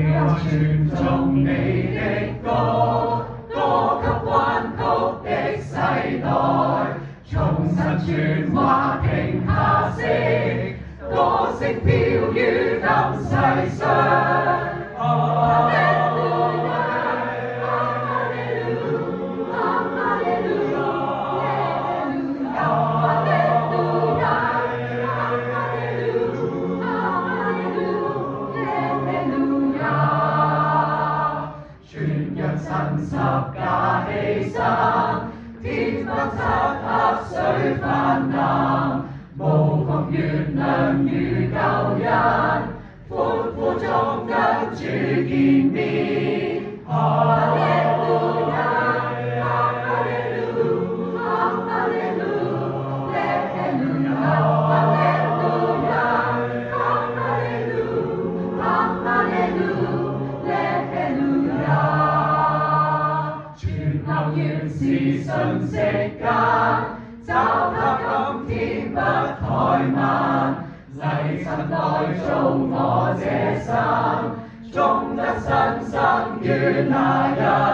传颂你的歌，歌給彎曲的世代，重拾傳話，停下聲，歌聲飄於今世上。十架牺牲，天崩漆黑水泛滥，无穷月亮与旧人，欢呼中跟主见面。原是信息间，就到今天不怠慢，誓尘内做我这生，终得新生于那日？